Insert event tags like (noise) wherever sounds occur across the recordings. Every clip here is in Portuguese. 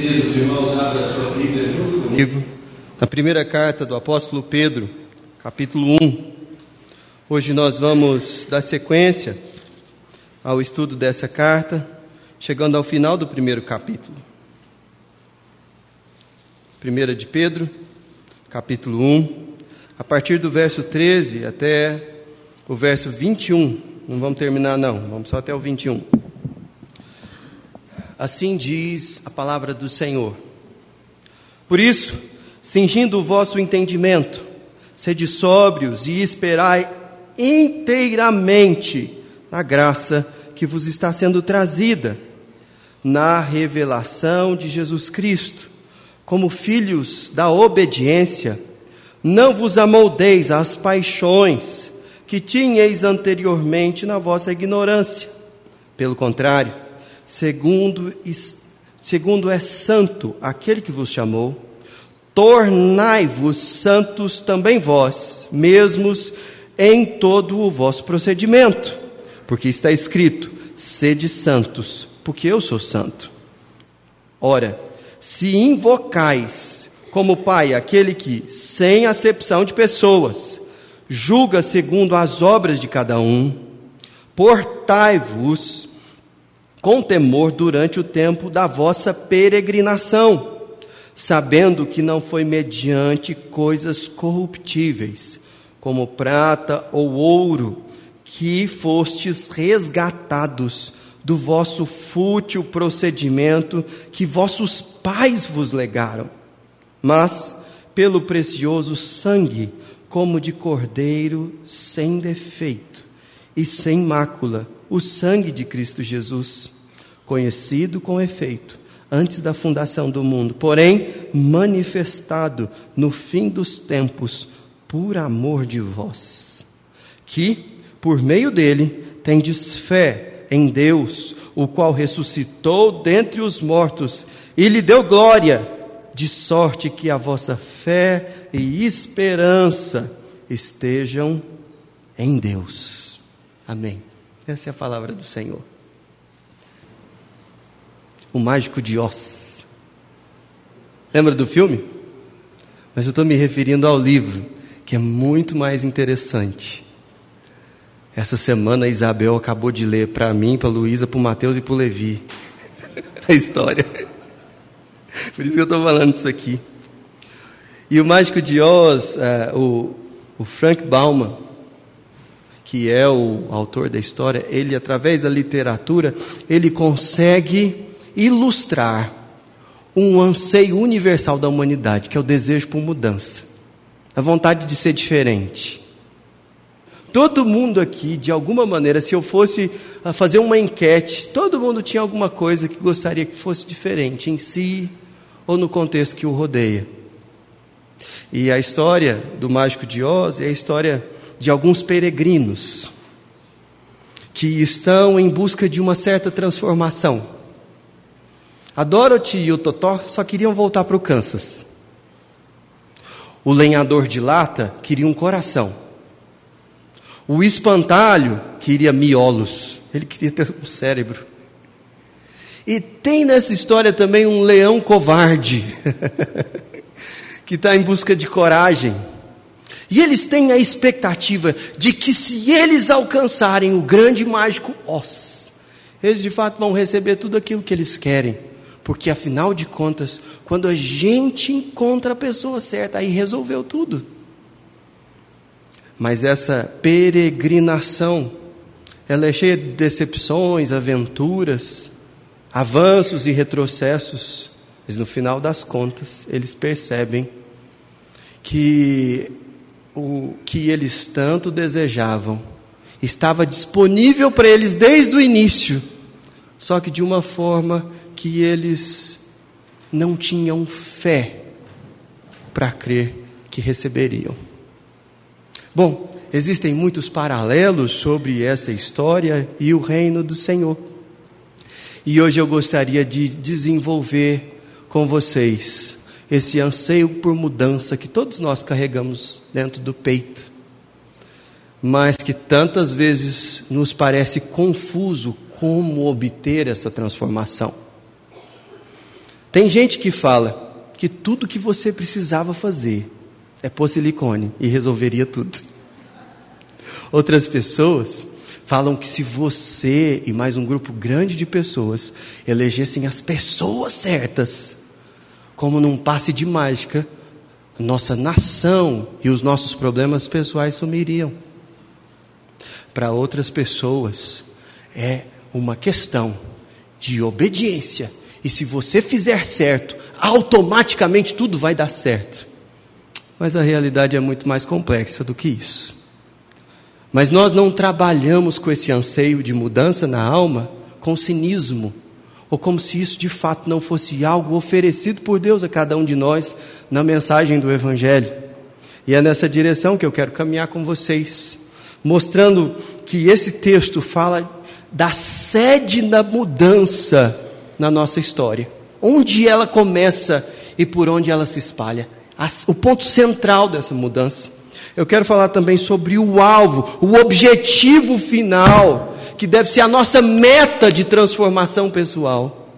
Queridos irmãos, abra sua Bíblia junto comigo. Na primeira carta do apóstolo Pedro, capítulo 1. Hoje nós vamos dar sequência ao estudo dessa carta, chegando ao final do primeiro capítulo. Primeira de Pedro, capítulo 1, a partir do verso 13 até o verso 21. Não vamos terminar, não, vamos só até o 21. Assim diz a palavra do Senhor. Por isso, cingindo o vosso entendimento, sede sóbrios e esperai inteiramente na graça que vos está sendo trazida, na revelação de Jesus Cristo, como filhos da obediência, não vos amoldeis às paixões que tinhais anteriormente na vossa ignorância. Pelo contrário, segundo, segundo é santo aquele que vos chamou, tornai-vos santos também vós, mesmos em todo o vosso procedimento, porque está escrito: sede santos, porque eu sou santo. Ora, se invocais como Pai aquele que, sem acepção de pessoas, julga segundo as obras de cada um, portai-vos com temor durante o tempo da vossa peregrinação, sabendo que não foi mediante coisas corruptíveis, como prata ou ouro, que fostes resgatados do vosso fútil procedimento que vossos pais vos legaram, mas pelo precioso sangue, como de cordeiro sem defeito e sem mácula, o sangue de Cristo Jesus, conhecido com efeito antes da fundação do mundo, porém manifestado no fim dos tempos por amor de vós, que, por meio dele, tendes fé em Deus, o qual ressuscitou dentre os mortos e lhe deu glória, de sorte que a vossa fé e esperança estejam em Deus. Amém. Essa é a palavra do Senhor. O mágico de Oz. Lembra do filme? Mas eu estou me referindo ao livro que é muito mais interessante. Essa semana a Isabel acabou de ler para mim, para Luísa, para o Mateus e para o Levi (laughs) a história. Por isso que eu estou falando isso aqui. E o Mágico de Oz, uh, o, o Frank Bauman, que é o autor da história, ele, através da literatura, ele consegue ilustrar um anseio universal da humanidade, que é o desejo por mudança a vontade de ser diferente. Todo mundo aqui, de alguma maneira, se eu fosse ah, fazer uma enquete, todo mundo tinha alguma coisa que gostaria que fosse diferente em si ou no contexto que o rodeia. E a história do Mágico de Oz é a história de alguns peregrinos que estão em busca de uma certa transformação. A Dorothy e o Totó só queriam voltar para o Kansas. O lenhador de lata queria um coração. O espantalho queria miolos. Ele queria ter um cérebro. E tem nessa história também um leão covarde, (laughs) que está em busca de coragem. E eles têm a expectativa de que, se eles alcançarem o grande mágico Oz, eles de fato vão receber tudo aquilo que eles querem. Porque afinal de contas, quando a gente encontra a pessoa certa, aí resolveu tudo. Mas essa peregrinação, ela é cheia de decepções, aventuras, avanços e retrocessos. Mas no final das contas, eles percebem que o que eles tanto desejavam estava disponível para eles desde o início, só que de uma forma que eles não tinham fé para crer que receberiam. Bom, existem muitos paralelos sobre essa história e o reino do Senhor. E hoje eu gostaria de desenvolver com vocês esse anseio por mudança que todos nós carregamos dentro do peito, mas que tantas vezes nos parece confuso como obter essa transformação. Tem gente que fala que tudo que você precisava fazer é pôr silicone e resolveria tudo. Outras pessoas falam que se você e mais um grupo grande de pessoas elegessem as pessoas certas, como num passe de mágica, nossa nação e os nossos problemas pessoais sumiriam. Para outras pessoas, é uma questão de obediência. E se você fizer certo, automaticamente tudo vai dar certo. Mas a realidade é muito mais complexa do que isso. Mas nós não trabalhamos com esse anseio de mudança na alma com cinismo, ou como se isso de fato não fosse algo oferecido por Deus a cada um de nós na mensagem do Evangelho. E é nessa direção que eu quero caminhar com vocês, mostrando que esse texto fala da sede da mudança na nossa história, onde ela começa e por onde ela se espalha, o ponto central dessa mudança. Eu quero falar também sobre o alvo, o objetivo final, que deve ser a nossa meta de transformação pessoal.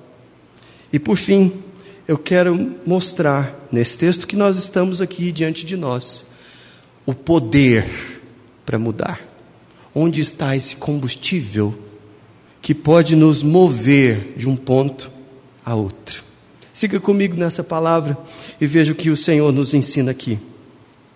E por fim, eu quero mostrar nesse texto que nós estamos aqui diante de nós o poder para mudar. Onde está esse combustível que pode nos mover de um ponto a outro? Siga comigo nessa palavra e veja o que o Senhor nos ensina aqui.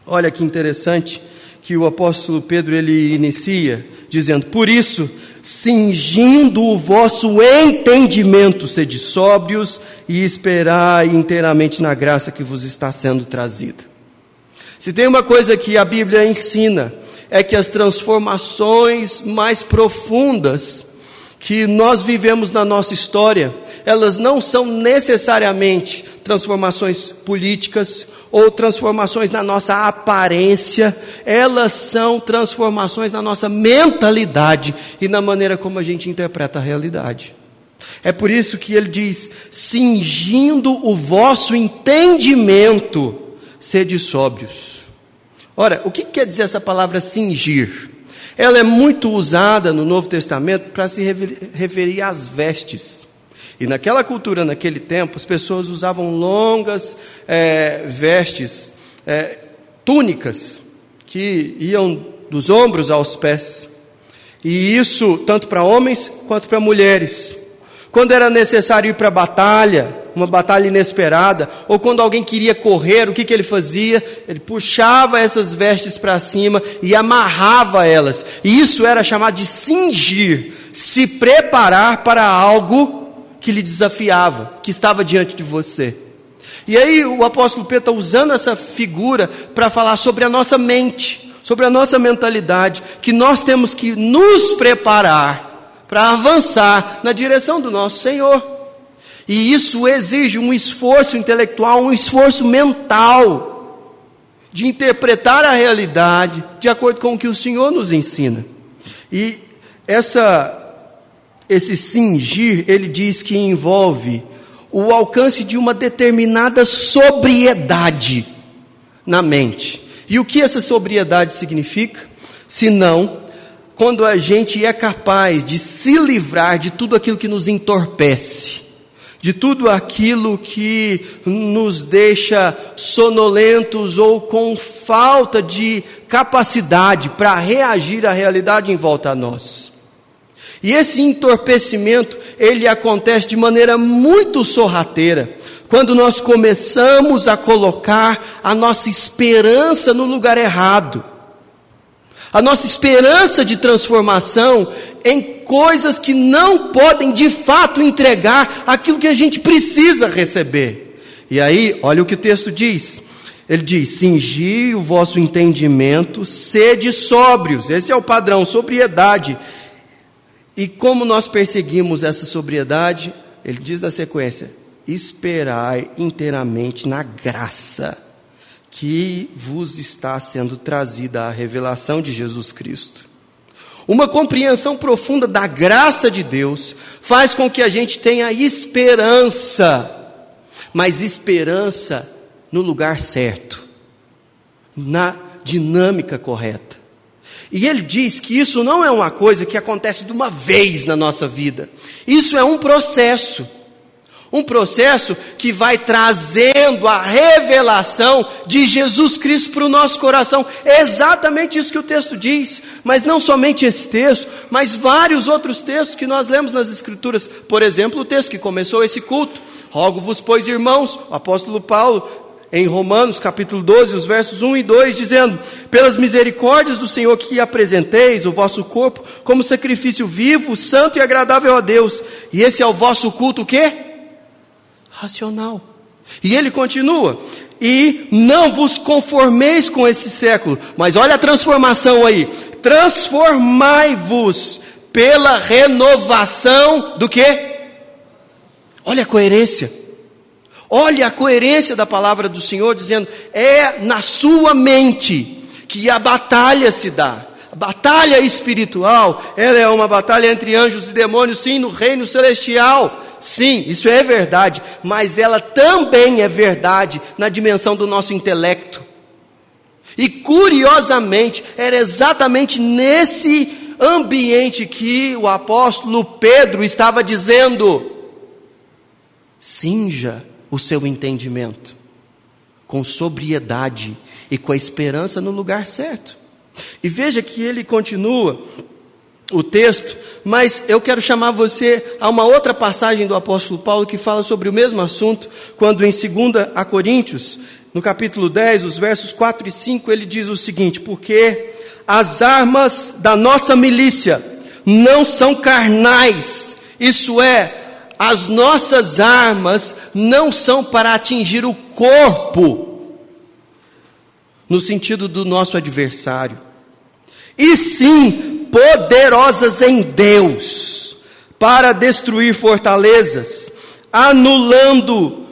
Olha que interessante que o apóstolo Pedro ele inicia dizendo: Por isso, cingindo o vosso entendimento, sede sóbrios e esperai inteiramente na graça que vos está sendo trazida. Se tem uma coisa que a Bíblia ensina, é que as transformações mais profundas que nós vivemos na nossa história, elas não são necessariamente transformações políticas ou transformações na nossa aparência, elas são transformações na nossa mentalidade e na maneira como a gente interpreta a realidade. É por isso que ele diz: cingindo o vosso entendimento, sede sóbrios. Ora, o que quer dizer essa palavra cingir? Ela é muito usada no Novo Testamento para se referir às vestes. E naquela cultura, naquele tempo, as pessoas usavam longas é, vestes, é, túnicas, que iam dos ombros aos pés. E isso tanto para homens quanto para mulheres. Quando era necessário ir para a batalha, uma batalha inesperada, ou quando alguém queria correr, o que, que ele fazia? Ele puxava essas vestes para cima e amarrava elas. E isso era chamado de cingir, se preparar para algo que lhe desafiava, que estava diante de você. E aí o apóstolo Pedro está usando essa figura para falar sobre a nossa mente, sobre a nossa mentalidade, que nós temos que nos preparar para avançar na direção do nosso Senhor. E isso exige um esforço intelectual, um esforço mental, de interpretar a realidade de acordo com o que o Senhor nos ensina. E essa, esse cingir, ele diz que envolve o alcance de uma determinada sobriedade na mente. E o que essa sobriedade significa? Senão, quando a gente é capaz de se livrar de tudo aquilo que nos entorpece de tudo aquilo que nos deixa sonolentos ou com falta de capacidade para reagir à realidade em volta a nós. E esse entorpecimento, ele acontece de maneira muito sorrateira, quando nós começamos a colocar a nossa esperança no lugar errado a nossa esperança de transformação em coisas que não podem de fato entregar aquilo que a gente precisa receber. E aí, olha o que o texto diz. Ele diz: cingi o vosso entendimento, sede sóbrios. Esse é o padrão, sobriedade. E como nós perseguimos essa sobriedade? Ele diz na sequência: esperai inteiramente na graça que vos está sendo trazida a revelação de Jesus Cristo. Uma compreensão profunda da graça de Deus faz com que a gente tenha esperança, mas esperança no lugar certo, na dinâmica correta. E ele diz que isso não é uma coisa que acontece de uma vez na nossa vida, isso é um processo. Um processo que vai trazendo a revelação de Jesus Cristo para o nosso coração. É exatamente isso que o texto diz. Mas não somente esse texto, mas vários outros textos que nós lemos nas Escrituras. Por exemplo, o texto que começou esse culto. Rogo-vos, pois, irmãos, o apóstolo Paulo, em Romanos capítulo 12, os versos 1 e 2, dizendo: Pelas misericórdias do Senhor que apresenteis o vosso corpo como sacrifício vivo, santo e agradável a Deus, e esse é o vosso culto o quê? Racional. E ele continua: e não vos conformeis com esse século, mas olha a transformação aí: transformai-vos pela renovação do que? Olha a coerência. Olha a coerência da palavra do Senhor dizendo: é na sua mente que a batalha se dá. Batalha espiritual, ela é uma batalha entre anjos e demônios, sim, no reino celestial. Sim, isso é verdade, mas ela também é verdade na dimensão do nosso intelecto. E curiosamente, era exatamente nesse ambiente que o apóstolo Pedro estava dizendo: cinja o seu entendimento com sobriedade e com a esperança no lugar certo. E veja que ele continua o texto, mas eu quero chamar você a uma outra passagem do apóstolo Paulo que fala sobre o mesmo assunto, quando em 2 a Coríntios, no capítulo 10, os versos 4 e 5, ele diz o seguinte: Porque as armas da nossa milícia não são carnais, isso é, as nossas armas não são para atingir o corpo, no sentido do nosso adversário, e sim poderosas em Deus para destruir fortalezas, anulando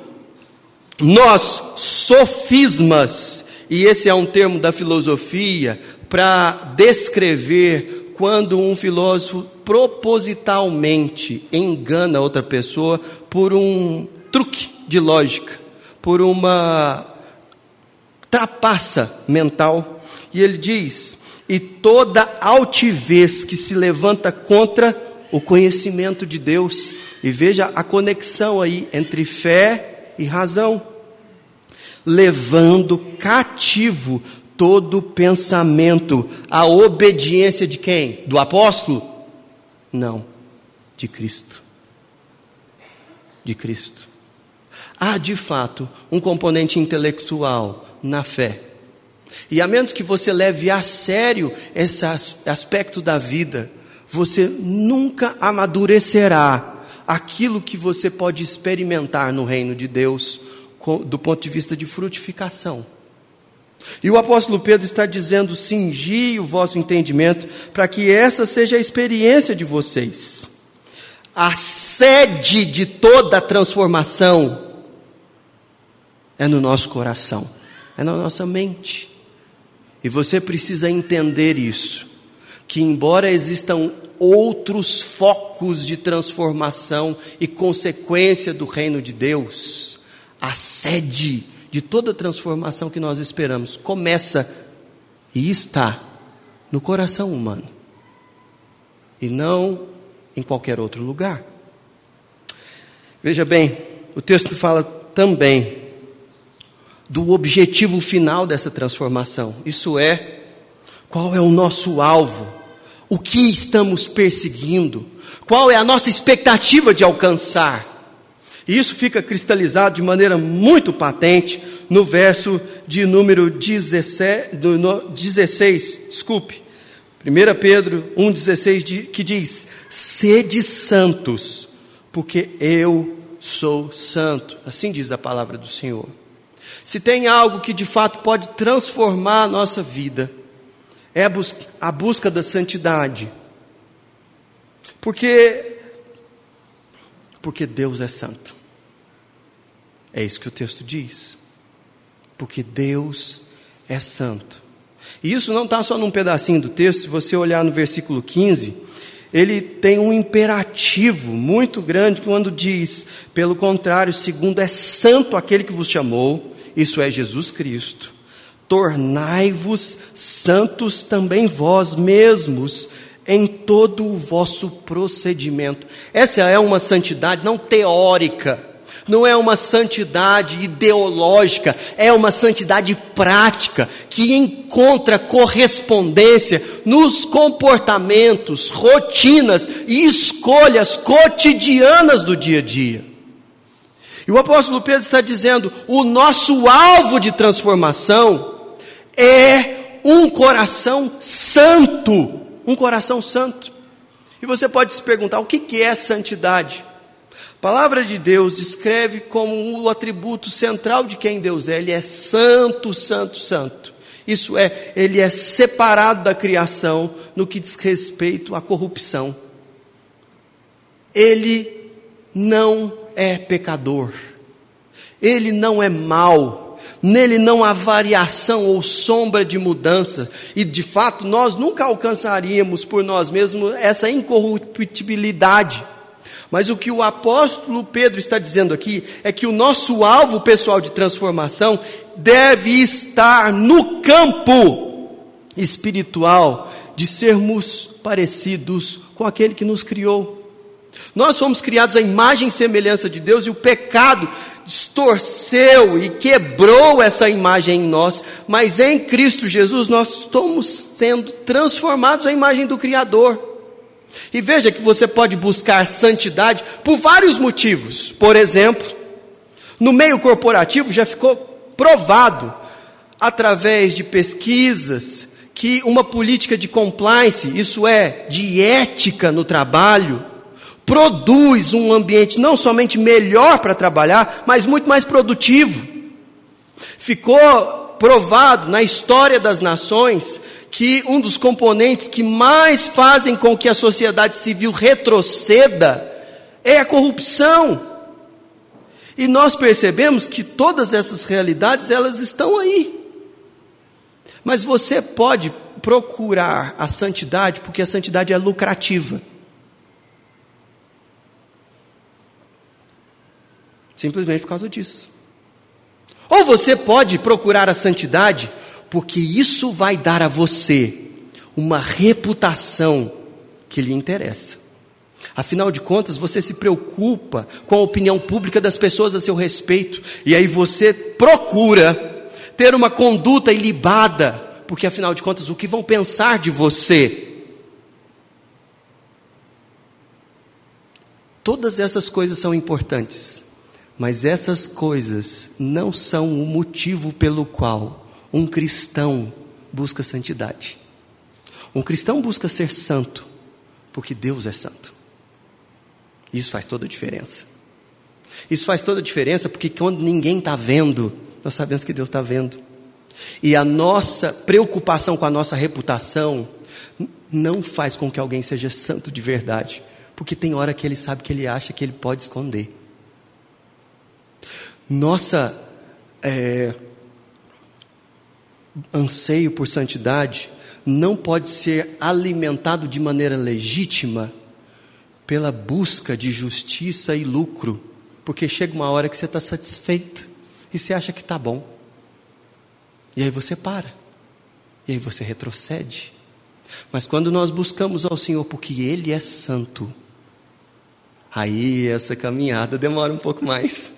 nós sofismas, e esse é um termo da filosofia para descrever quando um filósofo propositalmente engana outra pessoa por um truque de lógica, por uma trapaça mental. E ele diz: e toda altivez que se levanta contra o conhecimento de Deus. E veja a conexão aí entre fé e razão. Levando cativo todo pensamento à obediência de quem? Do apóstolo? Não, de Cristo. De Cristo. Há de fato um componente intelectual na fé e a menos que você leve a sério esse aspecto da vida, você nunca amadurecerá aquilo que você pode experimentar no reino de Deus do ponto de vista de frutificação. E o apóstolo Pedro está dizendo: cingi o vosso entendimento, para que essa seja a experiência de vocês. A sede de toda a transformação é no nosso coração, é na nossa mente. E você precisa entender isso, que embora existam outros focos de transformação e consequência do reino de Deus, a sede de toda transformação que nós esperamos começa e está no coração humano e não em qualquer outro lugar. Veja bem, o texto fala também do objetivo final dessa transformação. Isso é, qual é o nosso alvo? O que estamos perseguindo? Qual é a nossa expectativa de alcançar? E isso fica cristalizado de maneira muito patente no verso de número 16, 16 desculpe, 1 Pedro 1,16, que diz: Sede santos, porque eu sou santo. Assim diz a palavra do Senhor. Se tem algo que de fato pode transformar a nossa vida, é a busca da santidade. Porque porque Deus é santo. É isso que o texto diz. Porque Deus é santo. E isso não está só num pedacinho do texto, se você olhar no versículo 15, ele tem um imperativo muito grande quando diz: pelo contrário, segundo é santo aquele que vos chamou, isso é Jesus Cristo. Tornai-vos santos também vós mesmos em todo o vosso procedimento. Essa é uma santidade não teórica, Não é uma santidade ideológica, é uma santidade prática que encontra correspondência nos comportamentos, rotinas e escolhas cotidianas do dia a dia. E o apóstolo Pedro está dizendo: o nosso alvo de transformação é um coração santo. Um coração santo. E você pode se perguntar: o que é santidade? A palavra de Deus descreve como o atributo central de quem Deus é: Ele é santo, santo, santo. Isso é, Ele é separado da criação no que diz respeito à corrupção. Ele não é pecador, ele não é mau, nele não há variação ou sombra de mudança, e de fato nós nunca alcançaríamos por nós mesmos essa incorruptibilidade. Mas o que o apóstolo Pedro está dizendo aqui é que o nosso alvo pessoal de transformação deve estar no campo espiritual de sermos parecidos com aquele que nos criou. Nós fomos criados à imagem e semelhança de Deus e o pecado distorceu e quebrou essa imagem em nós, mas em Cristo Jesus nós estamos sendo transformados à imagem do Criador. E veja que você pode buscar santidade por vários motivos. Por exemplo, no meio corporativo já ficou provado, através de pesquisas, que uma política de compliance, isso é, de ética no trabalho, produz um ambiente não somente melhor para trabalhar, mas muito mais produtivo. Ficou provado na história das nações que um dos componentes que mais fazem com que a sociedade civil retroceda é a corrupção. E nós percebemos que todas essas realidades elas estão aí. Mas você pode procurar a santidade porque a santidade é lucrativa. Simplesmente por causa disso. Ou você pode procurar a santidade, porque isso vai dar a você uma reputação que lhe interessa. Afinal de contas, você se preocupa com a opinião pública das pessoas a seu respeito, e aí você procura ter uma conduta ilibada, porque afinal de contas, o que vão pensar de você? Todas essas coisas são importantes. Mas essas coisas não são o motivo pelo qual um cristão busca santidade. Um cristão busca ser santo porque Deus é santo. Isso faz toda a diferença. Isso faz toda a diferença porque quando ninguém está vendo, nós sabemos que Deus está vendo. E a nossa preocupação com a nossa reputação não faz com que alguém seja santo de verdade, porque tem hora que ele sabe que ele acha que ele pode esconder. Nossa é, anseio por santidade não pode ser alimentado de maneira legítima pela busca de justiça e lucro, porque chega uma hora que você está satisfeito e você acha que está bom, e aí você para, e aí você retrocede. Mas quando nós buscamos ao Senhor porque Ele é santo, aí essa caminhada demora um pouco mais.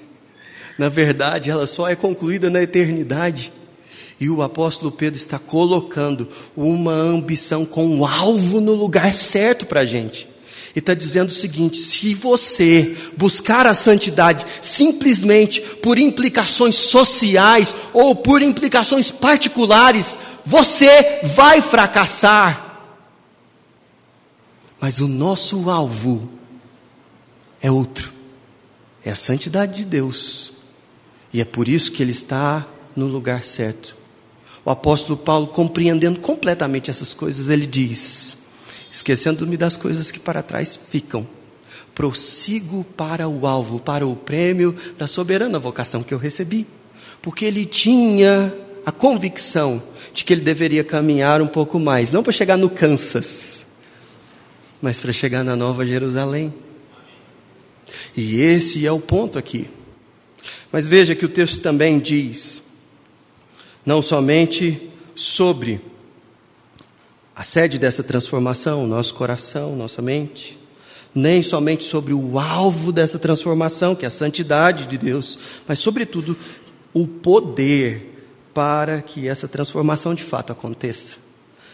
Na verdade, ela só é concluída na eternidade. E o apóstolo Pedro está colocando uma ambição com um alvo no lugar certo para a gente. E está dizendo o seguinte: se você buscar a santidade simplesmente por implicações sociais ou por implicações particulares, você vai fracassar. Mas o nosso alvo é outro: é a santidade de Deus. E é por isso que ele está no lugar certo. O apóstolo Paulo, compreendendo completamente essas coisas, ele diz: Esquecendo-me das coisas que para trás ficam, prossigo para o alvo, para o prêmio da soberana vocação que eu recebi. Porque ele tinha a convicção de que ele deveria caminhar um pouco mais, não para chegar no Kansas, mas para chegar na Nova Jerusalém. E esse é o ponto aqui. Mas veja que o texto também diz, não somente sobre a sede dessa transformação, nosso coração, nossa mente, nem somente sobre o alvo dessa transformação, que é a santidade de Deus, mas, sobretudo, o poder para que essa transformação de fato aconteça.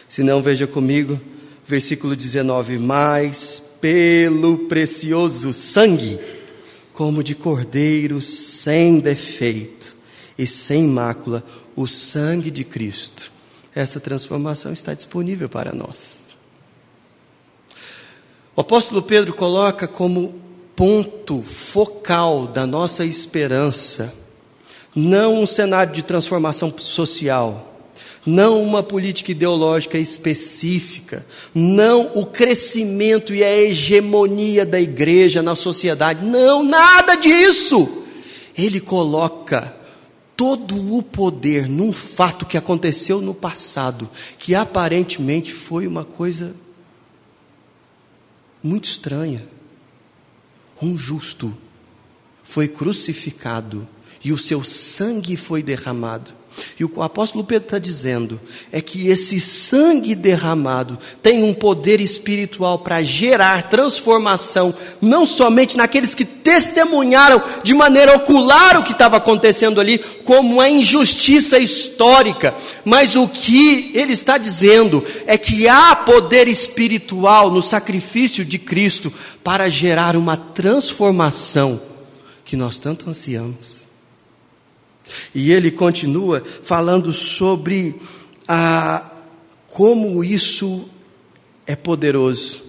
Se não, veja comigo, versículo 19: Mas pelo precioso sangue, como de cordeiro sem defeito e sem mácula, o sangue de Cristo, essa transformação está disponível para nós. O apóstolo Pedro coloca como ponto focal da nossa esperança não um cenário de transformação social, não uma política ideológica específica, não o crescimento e a hegemonia da igreja na sociedade, não, nada disso. Ele coloca todo o poder num fato que aconteceu no passado, que aparentemente foi uma coisa muito estranha. Um justo foi crucificado e o seu sangue foi derramado. E o que o apóstolo Pedro está dizendo é que esse sangue derramado tem um poder espiritual para gerar transformação, não somente naqueles que testemunharam de maneira ocular o que estava acontecendo ali, como uma injustiça histórica, mas o que ele está dizendo é que há poder espiritual no sacrifício de Cristo para gerar uma transformação que nós tanto ansiamos. E ele continua falando sobre a, como isso é poderoso.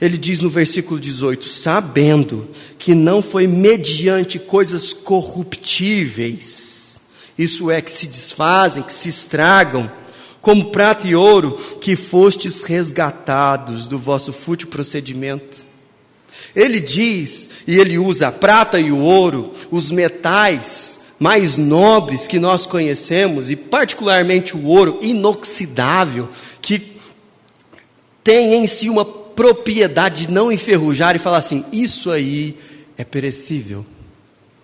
Ele diz no versículo 18: sabendo que não foi mediante coisas corruptíveis, isso é, que se desfazem, que se estragam, como prata e ouro, que fostes resgatados do vosso fútil procedimento. Ele diz, e ele usa a prata e o ouro, os metais, mais nobres que nós conhecemos, e particularmente o ouro inoxidável, que tem em si uma propriedade de não enferrujar e falar assim: isso aí é perecível.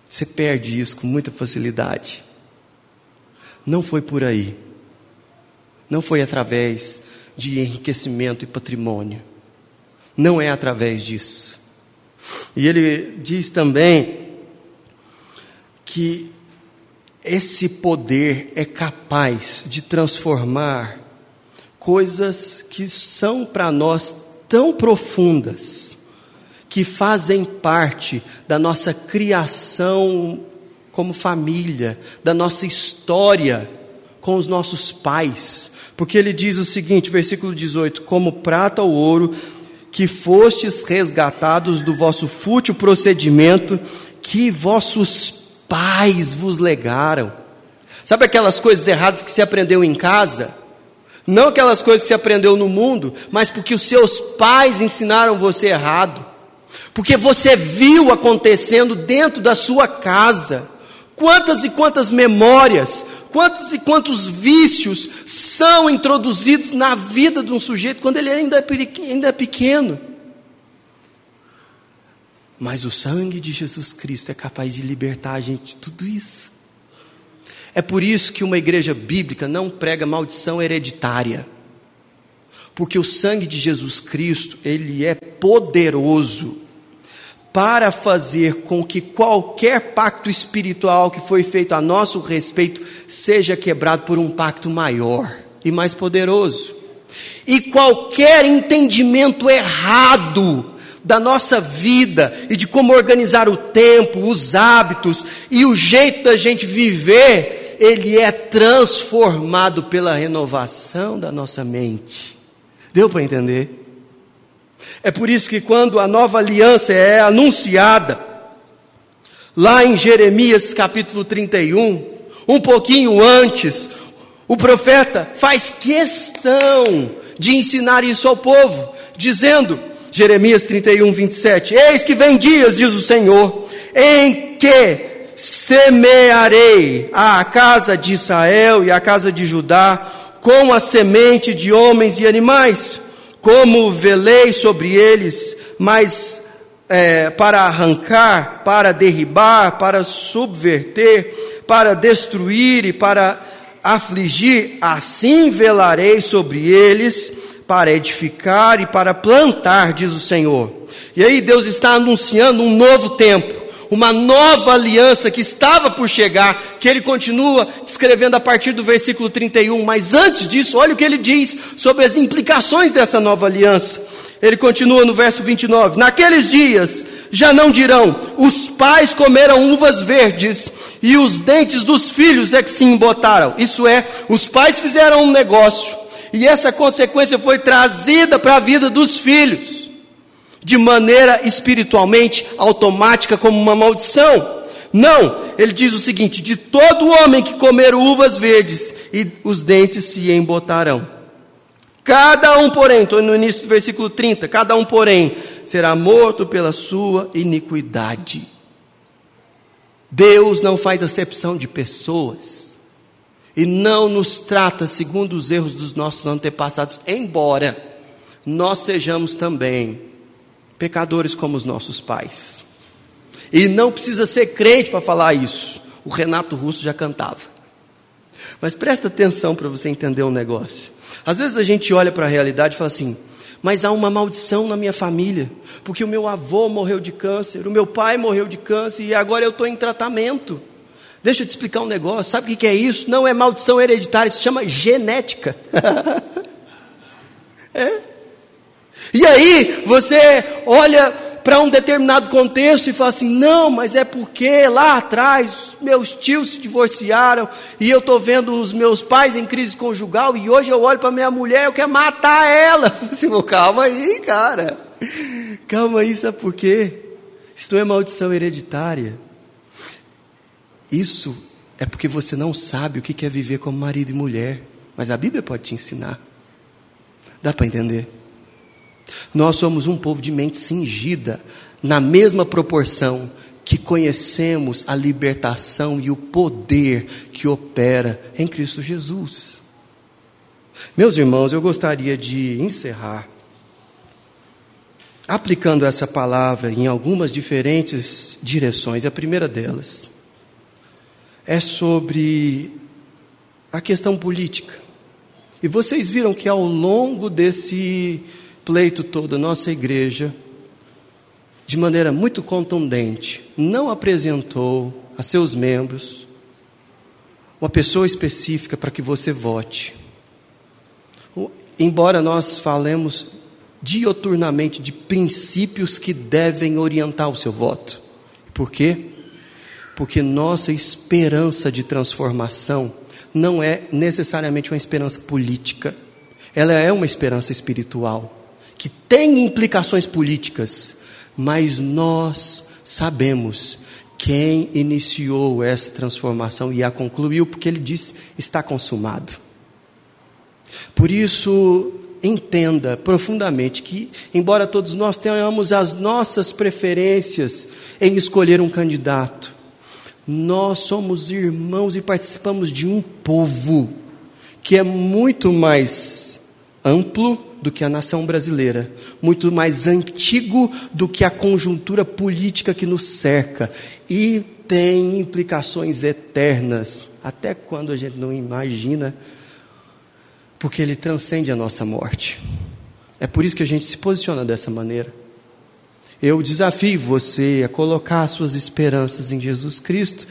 Você perde isso com muita facilidade. Não foi por aí. Não foi através de enriquecimento e patrimônio. Não é através disso. E ele diz também que esse poder é capaz de transformar coisas que são para nós tão profundas, que fazem parte da nossa criação como família, da nossa história com os nossos pais. Porque ele diz o seguinte, versículo 18: Como prata ou ouro, que fostes resgatados do vosso fútil procedimento, que vossos pais vos legaram. Sabe aquelas coisas erradas que se aprendeu em casa? Não aquelas coisas que se aprendeu no mundo, mas porque os seus pais ensinaram você errado. Porque você viu acontecendo dentro da sua casa. Quantas e quantas memórias, quantos e quantos vícios são introduzidos na vida de um sujeito quando ele ainda é pequeno. Mas o sangue de Jesus Cristo é capaz de libertar a gente de tudo isso. É por isso que uma igreja bíblica não prega maldição hereditária. Porque o sangue de Jesus Cristo, ele é poderoso para fazer com que qualquer pacto espiritual que foi feito a nosso respeito seja quebrado por um pacto maior e mais poderoso. E qualquer entendimento errado da nossa vida e de como organizar o tempo, os hábitos e o jeito da gente viver, ele é transformado pela renovação da nossa mente. Deu para entender? É por isso que quando a nova aliança é anunciada, lá em Jeremias capítulo 31, um pouquinho antes, o profeta faz questão de ensinar isso ao povo, dizendo: Jeremias 31, 27. Eis que vem dias, diz o Senhor, em que semearei a casa de Israel e a casa de Judá com a semente de homens e animais, como velei sobre eles, mas é, para arrancar, para derribar, para subverter, para destruir e para afligir, assim velarei sobre eles para edificar e para plantar, diz o Senhor. E aí Deus está anunciando um novo tempo, uma nova aliança que estava por chegar, que ele continua descrevendo a partir do versículo 31. Mas antes disso, olha o que ele diz sobre as implicações dessa nova aliança. Ele continua no verso 29. Naqueles dias já não dirão: os pais comeram uvas verdes e os dentes dos filhos é que se embotaram. Isso é, os pais fizeram um negócio e essa consequência foi trazida para a vida dos filhos, de maneira espiritualmente automática, como uma maldição. Não, ele diz o seguinte: de todo homem que comer uvas verdes, e os dentes se embotarão. Cada um, porém, estou no início do versículo 30, cada um, porém, será morto pela sua iniquidade. Deus não faz acepção de pessoas e não nos trata segundo os erros dos nossos antepassados, embora nós sejamos também pecadores como os nossos pais. E não precisa ser crente para falar isso. O Renato Russo já cantava. Mas presta atenção para você entender um negócio. Às vezes a gente olha para a realidade e fala assim: mas há uma maldição na minha família, porque o meu avô morreu de câncer, o meu pai morreu de câncer e agora eu estou em tratamento. Deixa eu te explicar um negócio: sabe o que é isso? Não é maldição hereditária, isso se chama genética. (laughs) é. E aí você olha para um determinado contexto e fala assim: não, mas é porque lá atrás meus tios se divorciaram e eu estou vendo os meus pais em crise conjugal e hoje eu olho para minha mulher e eu quero matar ela. (laughs) Assim, calma aí, cara. Calma aí, sabe por quê? Isso não é maldição hereditária. Isso é porque você não sabe o que é viver como marido e mulher. Mas a Bíblia pode te ensinar. Dá para entender? Nós somos um povo de mente cingida, na mesma proporção que conhecemos a libertação e o poder que opera em Cristo Jesus. Meus irmãos, eu gostaria de encerrar aplicando essa palavra em algumas diferentes direções. A primeira delas é sobre a questão política. E vocês viram que ao longo desse pleito todo, a nossa igreja, de maneira muito contundente, não apresentou a seus membros uma pessoa específica para que você vote. Embora nós falemos dioturnamente de princípios que devem orientar o seu voto. Por quê? Porque nossa esperança de transformação não é necessariamente uma esperança política, ela é uma esperança espiritual que tem implicações políticas, mas nós sabemos quem iniciou essa transformação e a concluiu, porque ele disse: está consumado. Por isso, entenda profundamente que, embora todos nós tenhamos as nossas preferências em escolher um candidato, nós somos irmãos e participamos de um povo que é muito mais amplo do que a nação brasileira, muito mais antigo do que a conjuntura política que nos cerca e tem implicações eternas, até quando a gente não imagina, porque ele transcende a nossa morte. É por isso que a gente se posiciona dessa maneira. Eu desafio você a colocar suas esperanças em Jesus Cristo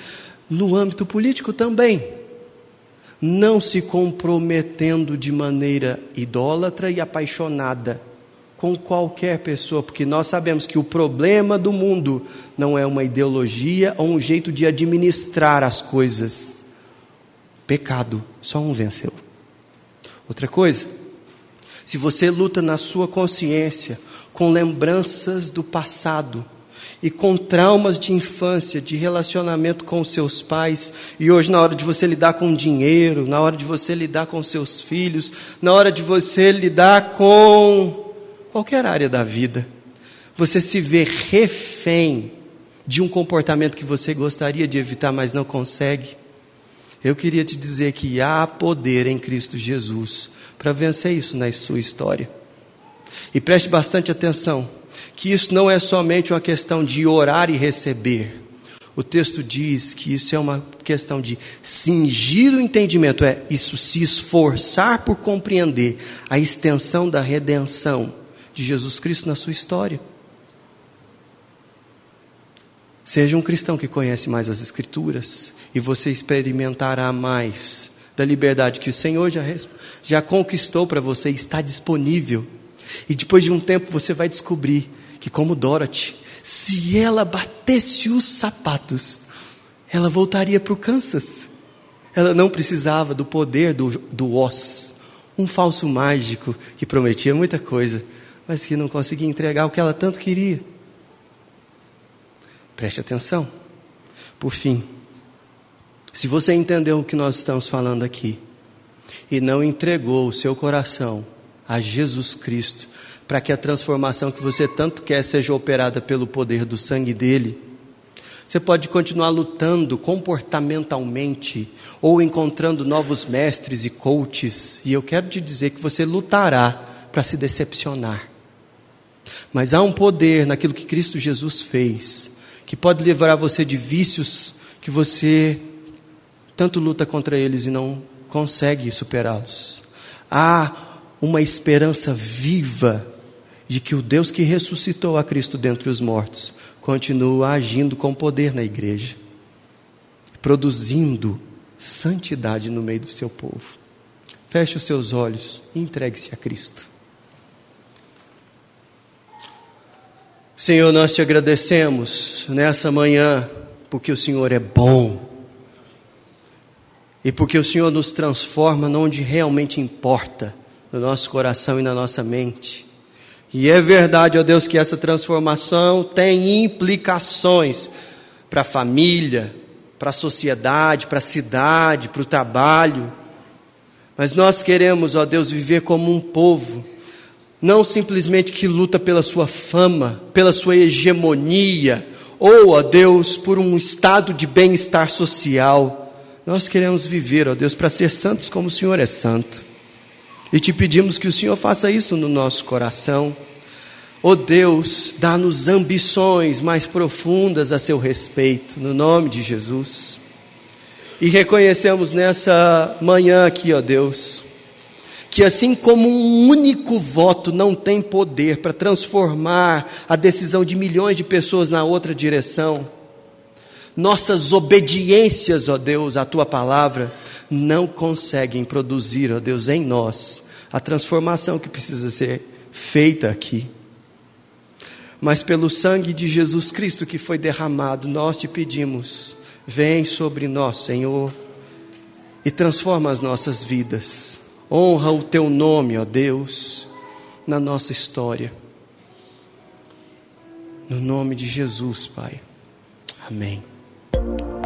no âmbito político também não se comprometendo de maneira idólatra e apaixonada com qualquer pessoa, porque nós sabemos que o problema do mundo não é uma ideologia ou um jeito de administrar as coisas. Pecado, só um venceu. Outra coisa, se você luta na sua consciência com lembranças do passado, e com traumas de infância, de relacionamento com seus pais, e hoje, na hora de você lidar com dinheiro, na hora de você lidar com seus filhos, na hora de você lidar com qualquer área da vida, você se vê refém de um comportamento que você gostaria de evitar, mas não consegue. Eu queria te dizer que há poder em Cristo Jesus para vencer isso na sua história. E preste bastante atenção que isso não é somente uma questão de orar e receber. O texto diz que isso é uma questão de cingir o entendimento, é isso se esforçar por compreender a extensão da redenção de Jesus Cristo na sua história. Seja um cristão que conhece mais as Escrituras e você experimentará mais da liberdade que o Senhor já, já conquistou para você, está disponível. E depois de um tempo você vai descobrir que, como Dorothy, se ela batesse os sapatos, ela voltaria para o Kansas. Ela não precisava do poder do, do Oz, um falso mágico que prometia muita coisa, mas que não conseguia entregar o que ela tanto queria. Preste atenção. Por fim, se você entendeu o que nós estamos falando aqui e não entregou o seu coração a Jesus Cristo, para que a transformação que você tanto quer seja operada pelo poder do sangue dele, você pode continuar lutando comportamentalmente ou encontrando novos mestres e coaches, e eu quero te dizer que você lutará para se decepcionar. Mas há um poder naquilo que Cristo Jesus fez, que pode livrar você de vícios que você tanto luta contra eles e não consegue superá-los. Há uma esperança viva de que o Deus que ressuscitou a Cristo dentre os mortos continua agindo com poder na igreja, produzindo santidade no meio do seu povo. Feche os seus olhos e entregue-se a Cristo. Senhor, nós te agradecemos nessa manhã, porque o Senhor é bom e porque o Senhor nos transforma onde realmente importa, no nosso coração e na nossa mente. E é verdade, ó Deus, que essa transformação tem implicações para a família, para a sociedade, para a cidade, para o trabalho. Mas nós queremos, ó Deus, viver como um povo, não simplesmente que luta pela sua fama, pela sua hegemonia, ou, ó Deus, por um estado de bem-estar social nós queremos viver, ó Deus, para ser santos como o Senhor é santo. E te pedimos que o Senhor faça isso no nosso coração. Ó Deus, dá-nos ambições mais profundas a seu respeito, no nome de Jesus. E reconhecemos nessa manhã aqui, ó Deus, que assim como um único voto não tem poder para transformar a decisão de milhões de pessoas na outra direção, nossas obediências, ó Deus, à tua palavra, não conseguem produzir, ó Deus, em nós a transformação que precisa ser feita aqui. Mas pelo sangue de Jesus Cristo que foi derramado, nós te pedimos, vem sobre nós, Senhor, e transforma as nossas vidas. Honra o teu nome, ó Deus, na nossa história. No nome de Jesus, Pai. Amém. Bye.